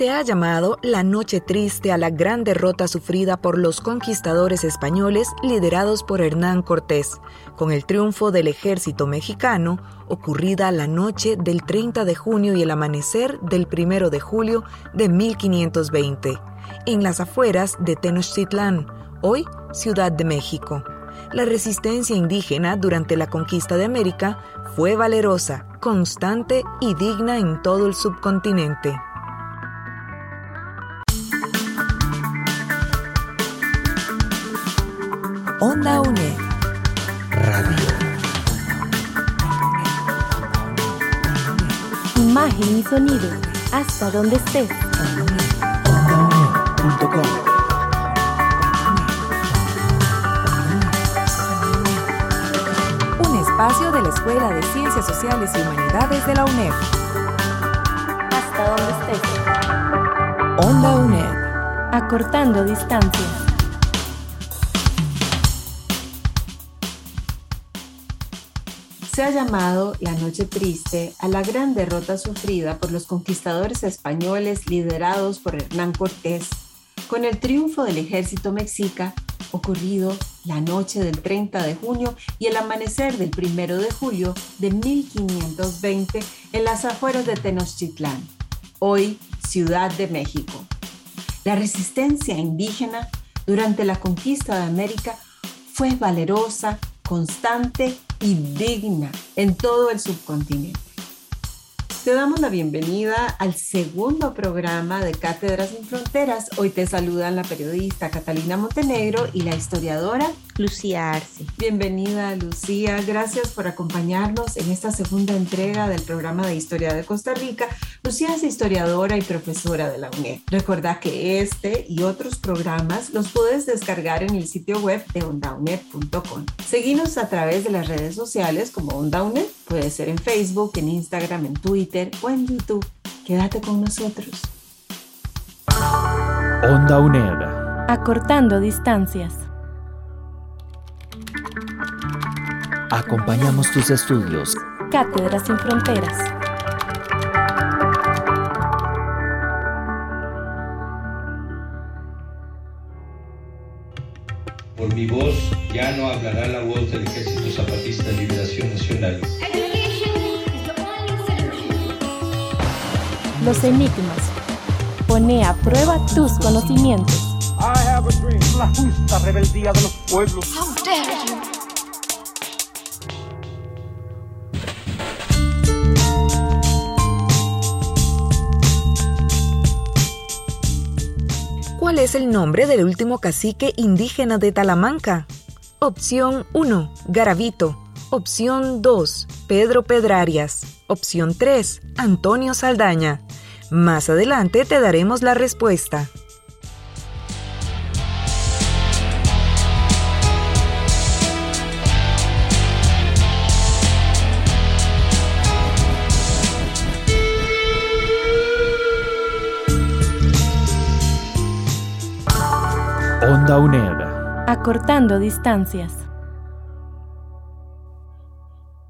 Se ha llamado la noche triste a la gran derrota sufrida por los conquistadores españoles liderados por Hernán Cortés, con el triunfo del ejército mexicano ocurrida la noche del 30 de junio y el amanecer del 1 de julio de 1520, en las afueras de Tenochtitlán, hoy Ciudad de México. La resistencia indígena durante la conquista de América fue valerosa, constante y digna en todo el subcontinente. Onda UNED. Radio. Imagen y sonido. Hasta donde estés. OndaUNED.com. espacio de la Escuela de Ciencias Sociales y Humanidades de la UNED. Hasta donde estés. Onda UNED. Acortando distancias. Se ha llamado la Noche Triste a la gran derrota sufrida por los conquistadores españoles liderados por Hernán Cortés, con el triunfo del ejército mexica ocurrido la noche del 30 de junio y el amanecer del 1 de julio de 1520 en las afueras de Tenochtitlán, hoy Ciudad de México. La resistencia indígena durante la conquista de América fue valerosa, constante y digna en todo el subcontinente. Te damos la bienvenida al segundo programa de Cátedras sin Fronteras. Hoy te saludan la periodista Catalina Montenegro y la historiadora Lucía Arce. Bienvenida Lucía, gracias por acompañarnos en esta segunda entrega del programa de Historia de Costa Rica. Lucía es historiadora y profesora de la UNED. Recuerda que este y otros programas los puedes descargar en el sitio web de ondaunet.com. Seguimos a través de las redes sociales como OndaUNED, puede ser en Facebook, en Instagram, en Twitter o en YouTube. Quédate con nosotros. Onda UNED. Acortando distancias. Acompañamos tus estudios. Cátedras sin fronteras. Por mi voz ya no hablará la voz del Ejército Zapatista de Liberación Nacional. Los enigmas. Pone a prueba tus conocimientos. I have a dream. La justa rebeldía de los pueblos. ¿Cuál es el nombre del último cacique indígena de Talamanca? Opción 1, Garavito. Opción 2, Pedro Pedrarias. Opción 3, Antonio Saldaña. Más adelante te daremos la respuesta. Onda UNED. Acortando distancias.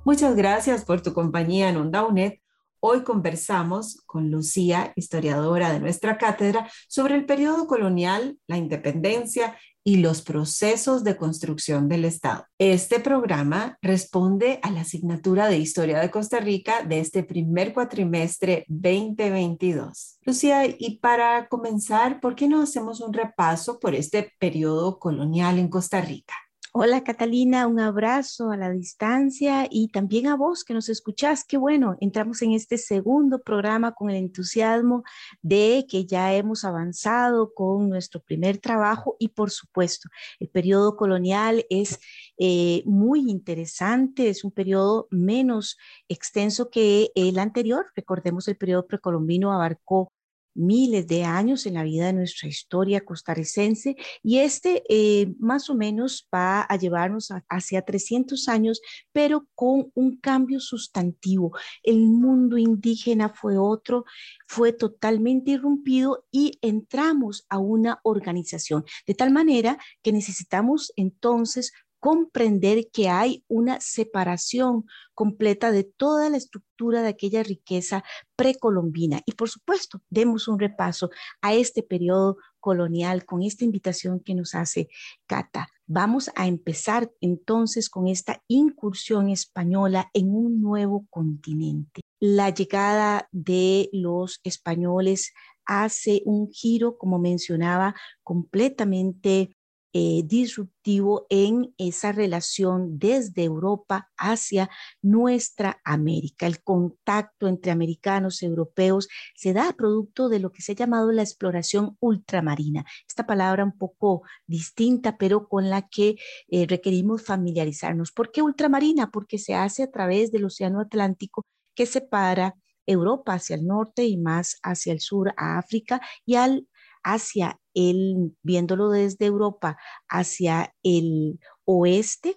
Muchas gracias por tu compañía en Onda UNED. Hoy conversamos con Lucía, historiadora de nuestra cátedra, sobre el periodo colonial, la independencia y los procesos de construcción del Estado. Este programa responde a la asignatura de Historia de Costa Rica de este primer cuatrimestre 2022. Lucía, y para comenzar, ¿por qué no hacemos un repaso por este periodo colonial en Costa Rica? Hola Catalina, un abrazo a la distancia y también a vos que nos escuchás. Qué bueno, entramos en este segundo programa con el entusiasmo de que ya hemos avanzado con nuestro primer trabajo y por supuesto, el periodo colonial es eh, muy interesante, es un periodo menos extenso que el anterior. Recordemos, el periodo precolombino abarcó miles de años en la vida de nuestra historia costarricense y este eh, más o menos va a llevarnos hacia 300 años, pero con un cambio sustantivo. El mundo indígena fue otro, fue totalmente irrumpido y entramos a una organización, de tal manera que necesitamos entonces comprender que hay una separación completa de toda la estructura de aquella riqueza precolombina. Y por supuesto, demos un repaso a este periodo colonial con esta invitación que nos hace Cata. Vamos a empezar entonces con esta incursión española en un nuevo continente. La llegada de los españoles hace un giro, como mencionaba, completamente eh, disruptivo en esa relación desde Europa hacia nuestra América. El contacto entre americanos europeos se da producto de lo que se ha llamado la exploración ultramarina. Esta palabra un poco distinta, pero con la que eh, requerimos familiarizarnos. ¿Por qué ultramarina? Porque se hace a través del Océano Atlántico que separa Europa hacia el norte y más hacia el sur a África y al hacia el, viéndolo desde Europa, hacia el oeste,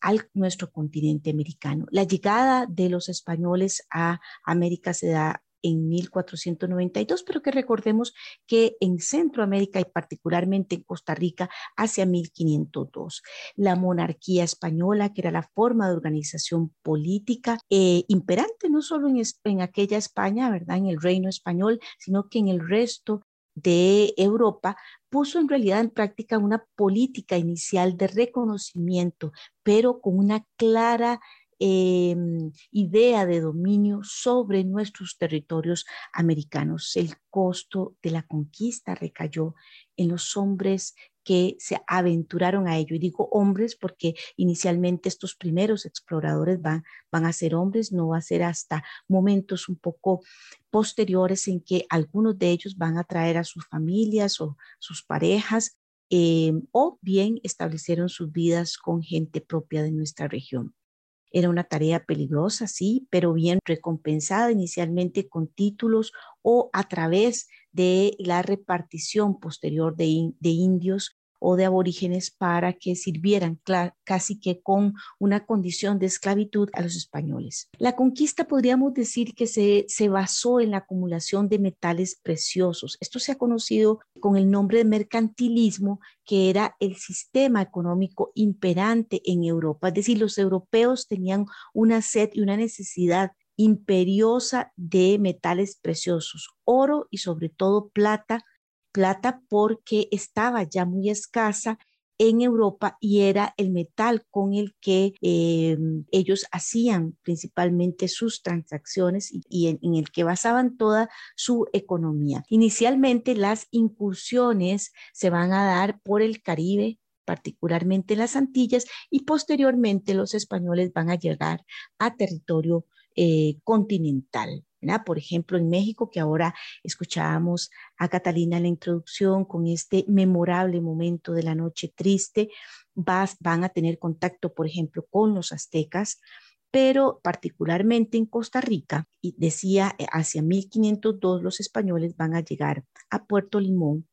al nuestro continente americano. La llegada de los españoles a América se da en 1492, pero que recordemos que en Centroamérica y particularmente en Costa Rica hacia 1502. La monarquía española, que era la forma de organización política eh, imperante no solo en, en aquella España, ¿verdad? En el reino español, sino que en el resto de Europa puso en realidad en práctica una política inicial de reconocimiento, pero con una clara em, idea de dominio sobre nuestros territorios americanos. El costo de la conquista recayó en los hombres que se aventuraron a ello. Y digo hombres porque inicialmente estos primeros exploradores van, van a ser hombres, no va a ser hasta momentos un poco posteriores en que algunos de ellos van a traer a sus familias o sus parejas eh, o bien establecieron sus vidas con gente propia de nuestra región. Era una tarea peligrosa, sí, pero bien recompensada inicialmente con títulos o a través de la repartición posterior de, de indios o de aborígenes para que sirvieran casi que con una condición de esclavitud a los españoles. La conquista podríamos decir que se, se basó en la acumulación de metales preciosos. Esto se ha conocido con el nombre de mercantilismo, que era el sistema económico imperante en Europa. Es decir, los europeos tenían una sed y una necesidad imperiosa de metales preciosos, oro y sobre todo plata, plata porque estaba ya muy escasa en Europa y era el metal con el que eh, ellos hacían principalmente sus transacciones y, en, el que basaban toda su economía. Inicialmente las incursiones se van a dar por el Caribe, particularmente las Antillas, y posteriormente los españoles van a llegar a territorio eh, continental. Por ejemplo, en México, que ahora escuchábamos a Catalina en la introducción con este memorable momento de la noche triste, vas, van a tener contacto, por ejemplo, con los aztecas, pero particularmente en Costa Rica, decía, eh, hacia 1502 los españoles van a llegar a Puerto Limón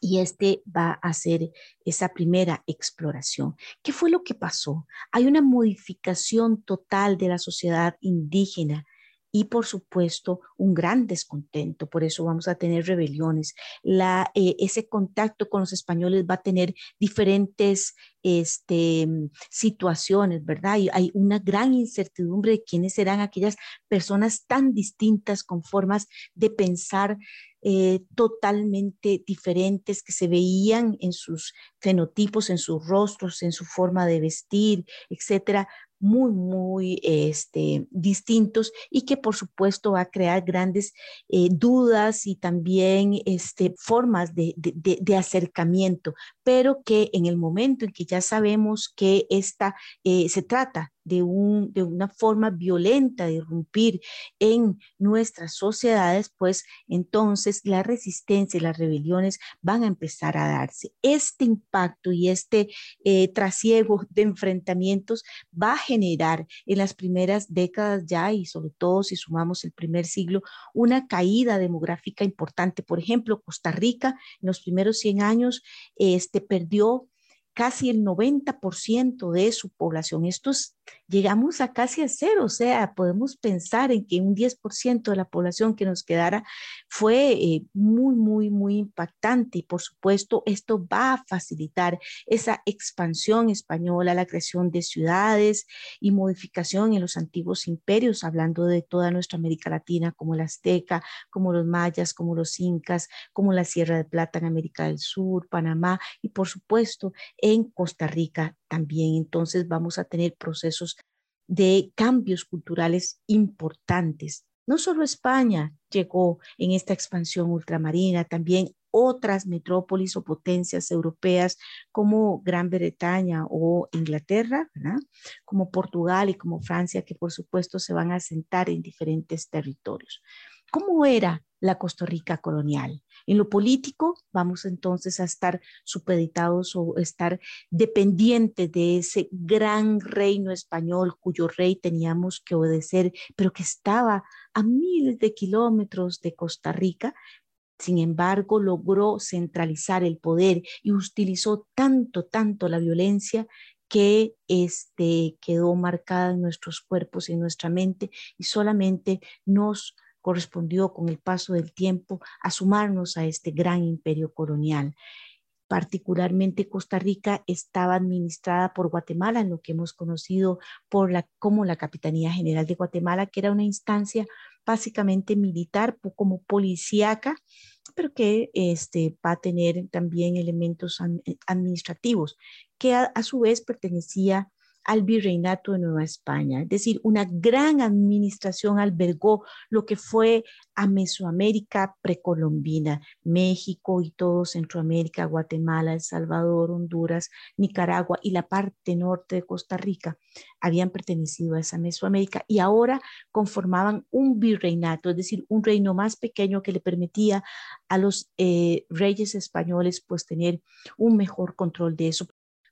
y este va a hacer esa primera exploración. ¿Qué fue lo que pasó? Hay una modificación total de la sociedad indígena y por supuesto un gran descontento, por eso vamos a tener rebeliones. Eh, ese contacto con los españoles va a tener diferentes este, situaciones, ¿verdad? Y hay una gran incertidumbre de quiénes serán aquellas personas tan distintas con formas de pensar eh, totalmente diferentes que se veían en sus fenotipos, en sus rostros, en su forma de vestir, etcétera, muy, muy este, distintos y que por supuesto va a crear grandes eh, dudas y también este, formas de, de, acercamiento, pero que en el momento en que ya sabemos que esta, eh, se trata de, un, de una forma violenta de irrumpir en nuestras sociedades, pues entonces la resistencia y las rebeliones van a empezar a darse. Este impacto y este eh, trasiego de enfrentamientos va a generar en las primeras décadas ya y sobre todo si sumamos el primer siglo una caída demográfica importante. Por ejemplo, Costa Rica en los primeros 100 años este, perdió casi el 90% de su población. Esto es llegamos a casi a cero, o sea, podemos pensar en que un 10% de la población que nos quedara fue eh, muy, muy, muy impactante y por supuesto esto va a facilitar esa expansión española, la creación de ciudades y modificación en los antiguos imperios, hablando de toda nuestra América Latina, como la Azteca, como los mayas, como los incas, como la Sierra de Plata en América del Sur, Panamá y por supuesto en Costa Rica también. Entonces vamos a tener procesos de cambios culturales importantes. No solo España llegó en esta expansión ultramarina, también otras metrópolis o potencias europeas como Gran Bretaña o Inglaterra, como Portugal y como Francia, que por supuesto se van a asentar en diferentes territorios. ¿Cómo era la Costa Rica colonial? En lo político, vamos entonces a estar supeditados o estar dependientes de ese gran reino español cuyo rey teníamos que obedecer, pero que estaba a miles de kilómetros de Costa Rica, sin embargo, logró centralizar el poder y utilizó tanto, tanto la violencia que este, quedó marcada en nuestros cuerpos y en nuestra mente y solamente nos correspondió con el paso del tiempo a sumarnos a este gran imperio colonial. Particularmente Costa Rica estaba administrada por Guatemala, en lo que hemos conocido por la, como la Capitanía General de Guatemala, que era una instancia básicamente militar, como policíaca, pero que este, va a tener también elementos administrativos, que a su vez pertenecía al virreinato de Nueva España. Es decir, una gran administración albergó lo que fue a Mesoamérica precolombina, México y todo Centroamérica, Guatemala, El Salvador, Honduras, Nicaragua y la parte norte de Costa Rica habían pertenecido a esa Mesoamérica y ahora conformaban un virreinato, es decir, un reino más pequeño que le permitía a los eh, reyes españoles pues tener un mejor control de eso.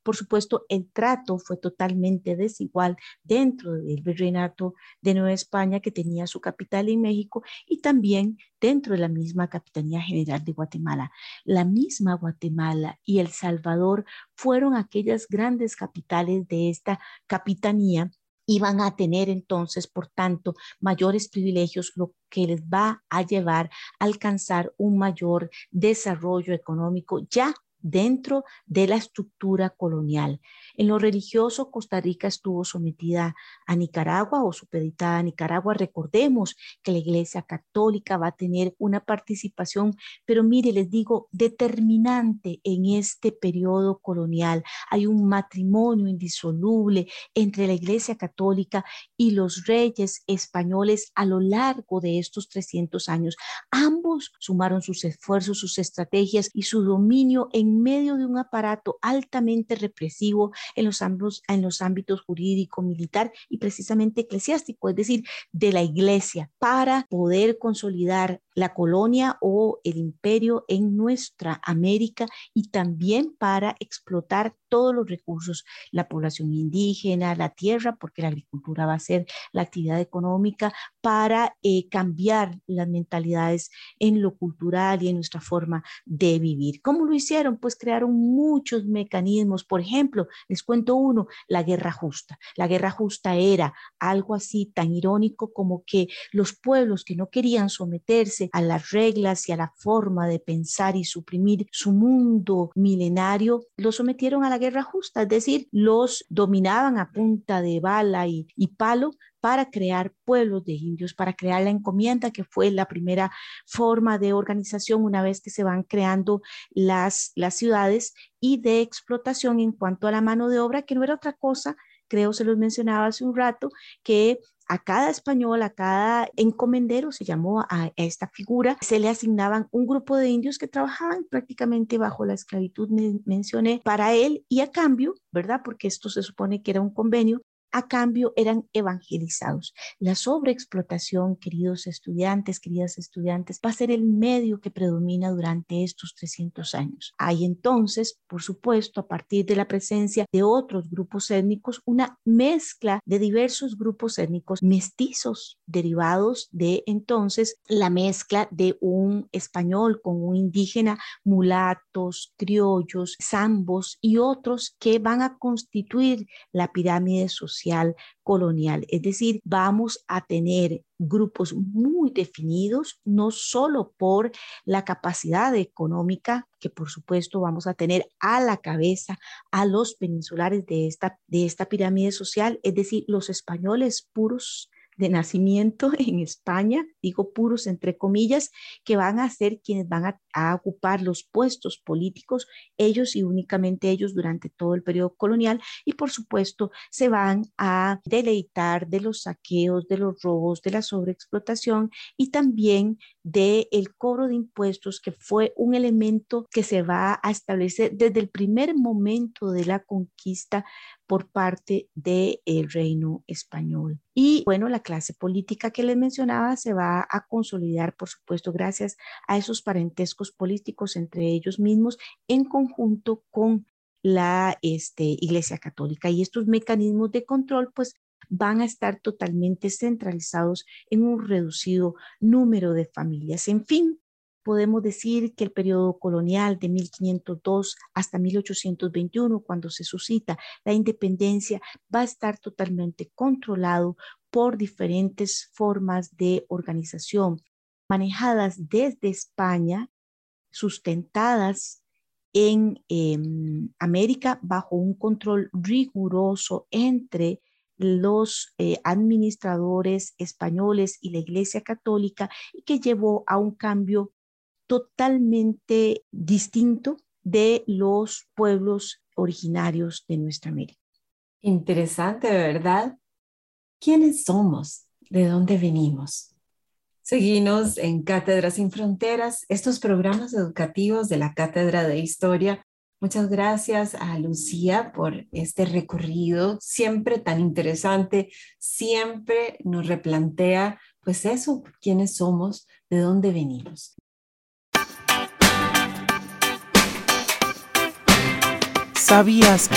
Por supuesto, el trato fue totalmente desigual dentro del virreinato de Nueva España, que tenía su capital en México, y también dentro de la misma Capitanía General de Guatemala. La misma Guatemala y El Salvador fueron aquellas grandes capitales de esta capitanía iban a tener entonces, por tanto, mayores privilegios, lo que les va a llevar a alcanzar un mayor desarrollo económico ya dentro de la estructura colonial. En lo religioso, Costa Rica estuvo sometida a Nicaragua o supeditada a Nicaragua. Recordemos que la Iglesia Católica va a tener una participación, pero mire, les digo, determinante en este periodo colonial. Hay un matrimonio indisoluble entre la Iglesia Católica y los reyes españoles a lo largo de estos 300 años. Ambos sumaron sus esfuerzos, sus estrategias y su dominio medio de un aparato altamente represivo en los, ámbitos, en los ámbitos jurídico, militar y precisamente eclesiástico, es decir, de la iglesia, para poder consolidar la colonia o el imperio en nuestra América y también para explotar todos los recursos, la población indígena, la tierra, porque la agricultura va a ser la actividad económica, para eh, cambiar las mentalidades en lo cultural y en nuestra forma de vivir. ¿Cómo lo hicieron? Pues crearon muchos mecanismos. Por ejemplo, les cuento uno, la guerra justa. La guerra justa era algo así tan irónico como que los pueblos que no querían someterse a las reglas y a la forma de pensar y suprimir su mundo milenario, los sometieron a la guerra justa, es decir, los dominaban a punta de bala y, y palo para crear pueblos de indios, para crear la encomienda, que fue la primera forma de organización una vez que se van creando las, las ciudades y de explotación en cuanto a la mano de obra, que no era otra cosa creo se los mencionaba hace un rato, que a cada español, a cada encomendero, se llamó a, esta figura, se le asignaban un grupo de indios que trabajaban prácticamente bajo la esclavitud, mencioné, para él y a cambio, ¿verdad? Porque esto se supone que era un convenio, a cambio eran evangelizados. La sobreexplotación, queridos estudiantes, queridas estudiantes, va a ser el medio que predomina durante estos 300 años. Hay entonces, por supuesto, a partir de la presencia de otros grupos étnicos, una mezcla de diversos grupos étnicos mestizos derivados de entonces la mezcla de un español con un indígena, mulatos, criollos, zambos y otros que van a constituir la pirámide social colonial. Es decir, vamos a tener grupos muy definidos, no solo por la capacidad económica, que por supuesto vamos a tener a la cabeza a los peninsulares de esta, de esta pirámide social, es decir, los españoles puros de nacimiento en España, digo puros entre comillas, que van a ser quienes van a, ocupar los puestos políticos, ellos y únicamente ellos durante todo el periodo colonial. Y por supuesto se van a deleitar de los saqueos, de los robos, de la sobreexplotación y también del el cobro de impuestos que fue un elemento que se va a establecer desde el primer momento de la conquista por parte del reino español. Y bueno, la clase política que les mencionaba se va a consolidar, por supuesto, gracias a esos parentescos políticos entre ellos mismos en conjunto con la este, Iglesia Católica. Y estos mecanismos de control, pues, van a estar totalmente centralizados en un reducido número de familias. En fin, podemos decir que el periodo colonial de 1502 hasta 1821, cuando se suscita la independencia, va a estar totalmente controlado por diferentes formas de organización manejadas desde España, sustentadas en em, América bajo un control riguroso entre los eh, administradores españoles y la Iglesia Católica y que llevó a un cambio totalmente distinto de los pueblos originarios de nuestra América. Interesante, ¿verdad? ¿Quiénes somos? ¿De dónde venimos? Seguimos en Cátedras sin Fronteras, estos programas educativos de la Cátedra de Historia. Muchas gracias a Lucía por este recorrido, siempre tan interesante, siempre nos replantea, pues eso, quiénes somos, de dónde venimos. ¿Sabías que?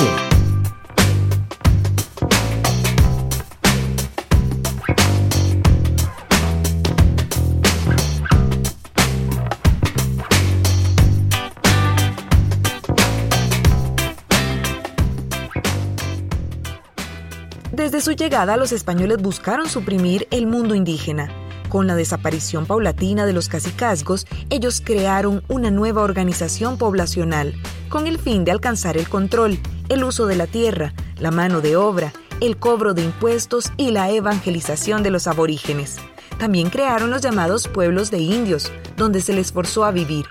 Desde su llegada, los españoles buscaron suprimir el mundo indígena con la desaparición paulatina de los cacicazgos, ellos crearon una nueva organización poblacional con el fin de alcanzar el control, el uso de la tierra, la mano de obra, el cobro de impuestos y la evangelización de los aborígenes. También crearon los llamados pueblos de indios, donde se les forzó a vivir.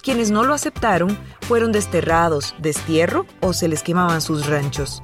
Quienes no lo aceptaron fueron desterrados, destierro o se les quemaban sus ranchos.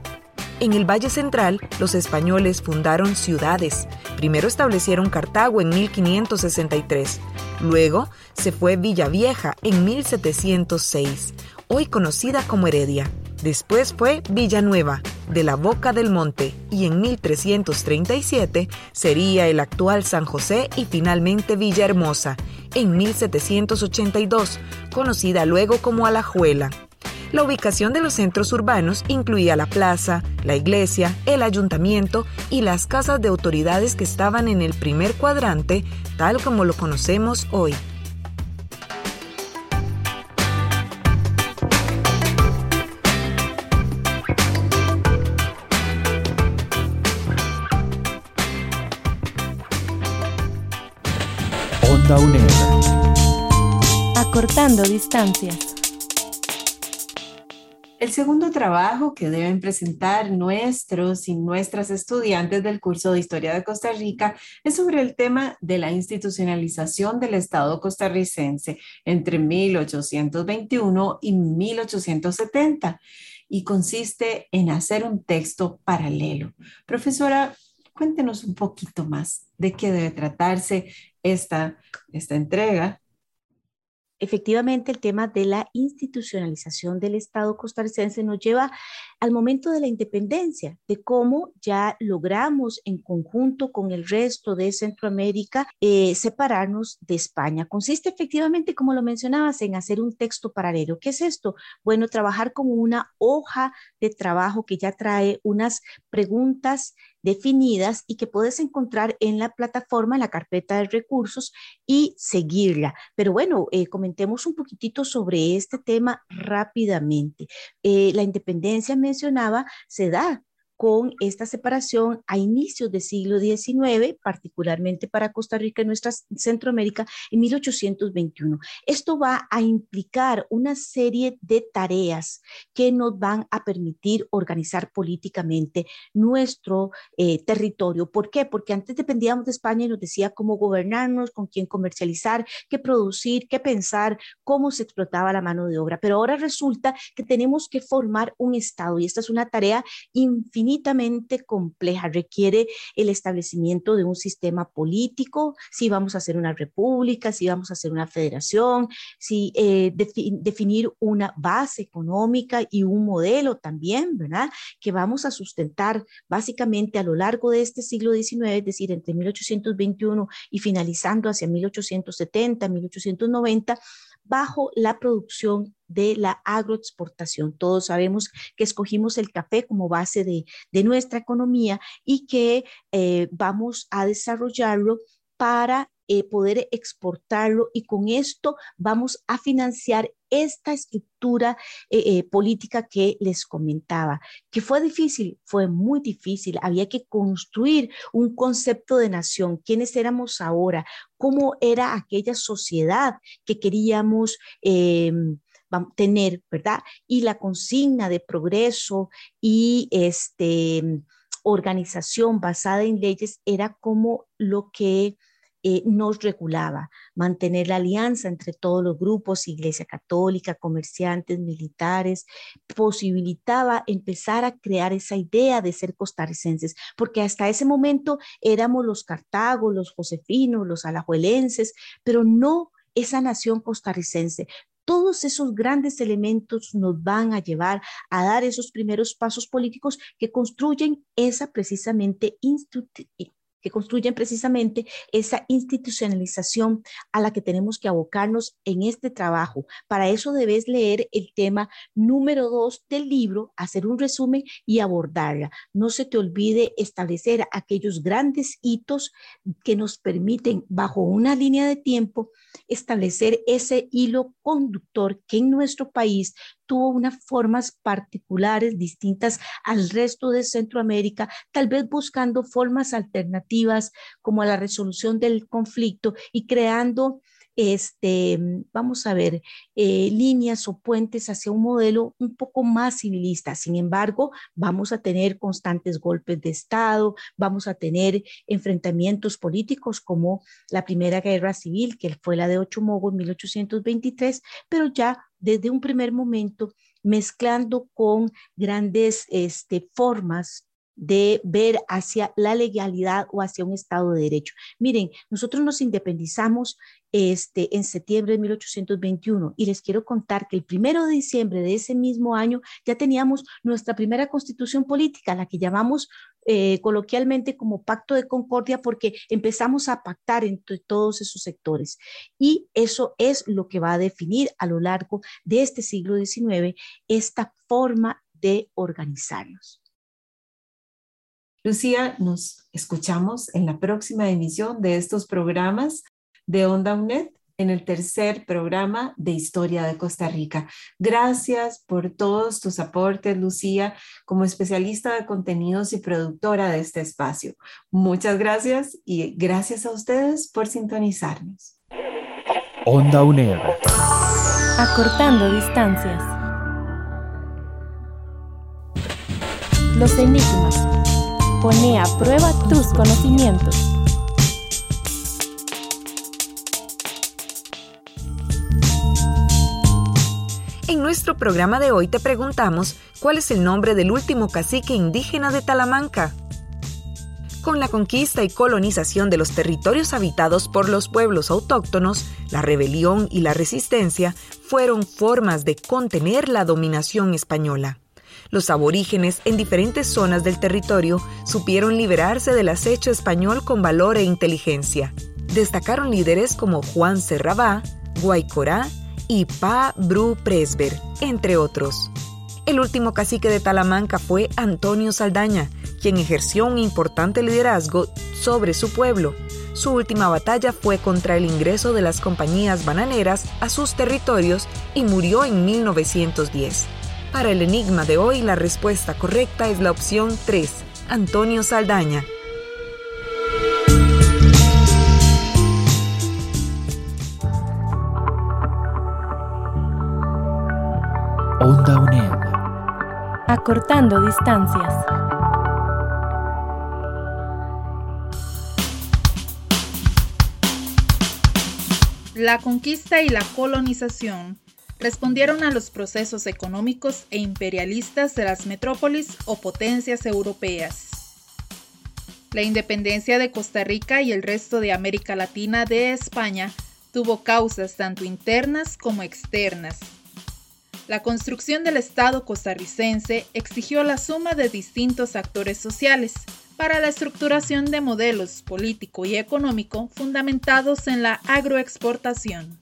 En el Valle Central, los españoles fundaron ciudades. Primero establecieron Cartago en 1563. Luego se fue Villavieja en 1706, hoy conocida como Heredia. Después fue Villanueva, de la Boca del Monte, y en 1337 sería el actual San José y finalmente Villahermosa, en 1782, conocida luego como Alajuela. La ubicación de los centros urbanos incluía la plaza, la iglesia, el ayuntamiento y las casas de autoridades que estaban en el primer cuadrante, tal como lo conocemos hoy. Onda UNED. Acortando distancias. El segundo trabajo que deben presentar nuestros y nuestras estudiantes del curso de Historia de Costa Rica es sobre el tema de la institucionalización del Estado costarricense entre 1821 y 1870 y consiste en hacer un texto paralelo. Profesora, cuéntenos un poquito más de qué debe tratarse esta, esta entrega efectivamente el tema de la institucionalización del Estado costarricense nos lleva al momento de la independencia, de cómo ya logramos en conjunto con el resto de Centroamérica eh, separarnos de España. Consiste efectivamente, como lo mencionabas, en hacer un texto paralelo. ¿Qué es esto? Bueno, trabajar con una hoja de trabajo que ya trae unas preguntas definidas y que puedes encontrar en la plataforma, en la carpeta de recursos y seguirla. Pero bueno, eh, comentemos un poquitito sobre este tema rápidamente. Eh, la independencia mencionaba se da con esta separación a inicios del siglo XIX, particularmente para Costa Rica y nuestra Centroamérica, en 1821. Esto va a implicar una serie de tareas que nos van a permitir organizar políticamente nuestro eh, territorio. ¿Por qué? Porque antes dependíamos de España y nos decía cómo gobernarnos, con quién comercializar, qué producir, qué pensar, cómo se explotaba la mano de obra. Pero ahora resulta que tenemos que formar un Estado y esta es una tarea infinita infinitamente compleja, requiere el establecimiento de un sistema político, si vamos a hacer una república, si vamos a hacer una federación, si eh, definir una base económica y un modelo también, ¿verdad? Que vamos a sustentar básicamente a lo largo de este siglo XIX, es decir, entre 1821 y finalizando hacia 1870, 1890, bajo la producción de la agroexportación. Todos sabemos que escogimos el café como base de, nuestra economía y que eh, vamos a desarrollarlo para eh, poder exportarlo y con esto vamos a financiar esta estructura eh, política que les comentaba. ¿Que fue difícil? Fue muy difícil. Había que construir un concepto de nación. ¿Quiénes éramos ahora? ¿Cómo era aquella sociedad que queríamos? Tener, ¿verdad? Y la consigna de progreso y este, organización basada en leyes era como lo que eh, nos regulaba, mantener la alianza entre todos los grupos, Iglesia Católica, comerciantes, militares, posibilitaba empezar a crear esa idea de ser costarricenses, porque hasta ese momento éramos los cartagos, los josefinos, los alajuelenses, pero no esa nación costarricense. Todos esos grandes elementos nos van a llevar a dar esos primeros pasos políticos que construyen esa precisamente construyen precisamente esa institucionalización a la que tenemos que abocarnos en este trabajo. Para eso debes leer el tema número dos del libro, hacer un resumen y abordarla. No se te olvide establecer aquellos grandes hitos que nos permiten, bajo una línea de tiempo, establecer ese hilo conductor que en nuestro país tuvo unas formas particulares distintas al resto de Centroamérica, tal vez buscando formas alternativas como la resolución del conflicto y creando este, vamos a ver, eh, líneas o puentes hacia un modelo un poco más civilista. Sin embargo, vamos a tener constantes golpes de Estado, vamos a tener enfrentamientos políticos como la Primera Guerra Civil, que fue la de Ochomogo en 1823, pero ya desde un primer momento mezclando con grandes este, formas de ver hacia la legalidad o hacia un Estado de Derecho. Miren, nosotros nos independizamos este, en septiembre de 1821 y les quiero contar que el primero de diciembre de ese mismo año ya teníamos nuestra primera constitución política, la que llamamos eh, coloquialmente como pacto de concordia porque empezamos a pactar entre todos esos sectores. Y eso es lo que va a definir a lo largo de este siglo XIX esta forma de organizarnos. Lucía, nos escuchamos en la próxima emisión de estos programas de Onda UNED en el tercer programa de Historia de Costa Rica. Gracias por todos tus aportes, Lucía, como especialista de contenidos y productora de este espacio. Muchas gracias y gracias a ustedes por sintonizarnos. Onda UNED. Acortando distancias. Los enigmas Pone a prueba tus conocimientos. Nuestro programa de hoy te preguntamos cuál es el nombre del último cacique indígena de Talamanca. Con la conquista y colonización de los territorios habitados por los pueblos autóctonos, la rebelión y la resistencia fueron formas de contener la dominación española. Los aborígenes en diferentes zonas del territorio supieron liberarse del acecho español con valor e inteligencia. Destacaron líderes como Juan Serrabá, Guaycorá y Pa Bru Presber, entre otros. El último cacique de Talamanca fue Antonio Saldaña, quien ejerció un importante liderazgo sobre su pueblo. Su última batalla fue contra el ingreso de las compañías bananeras a sus territorios y murió en 1910. Para el enigma de hoy, la respuesta correcta es la opción 3, Antonio Saldaña. Acortando distancias. La conquista y la colonización respondieron a los procesos económicos e imperialistas de las metrópolis o potencias europeas. La independencia de Costa Rica y el resto de América Latina de España tuvo causas tanto internas como externas. La construcción del Estado costarricense exigió la suma de distintos actores sociales para la estructuración de modelos político y económico fundamentados en la agroexportación.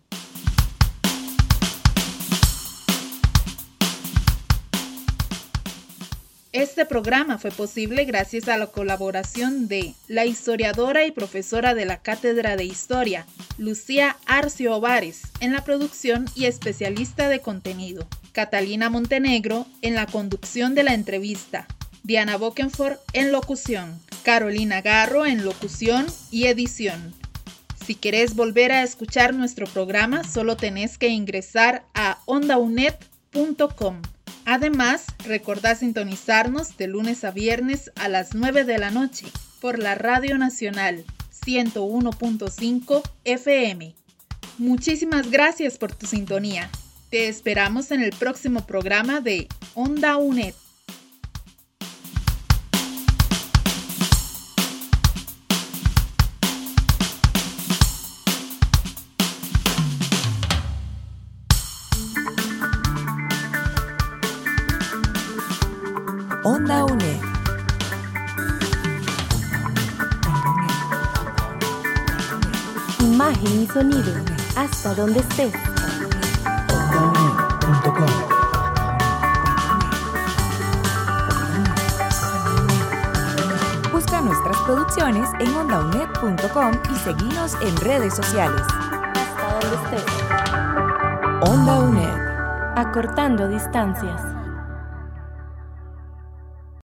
Este programa fue posible gracias a la colaboración de la historiadora y profesora de la Cátedra de Historia, Lucía Arcio Ovares, en la producción y especialista de contenido, Catalina Montenegro en la conducción de la entrevista, Diana Bokenford en locución, Carolina Garro en locución y edición. Si querés volver a escuchar nuestro programa, solo tenés que ingresar a ondaunet.com. Además, recordá sintonizarnos de lunes a viernes a las 9 de la noche por la Radio Nacional 101.5 FM. Muchísimas gracias por tu sintonía. Te esperamos en el próximo programa de Onda UNED. Sonido. Hasta donde estés. Busca nuestras producciones en ondaunet.com y seguinos en redes sociales. Hasta donde estés. Onda UNED. Acortando distancias.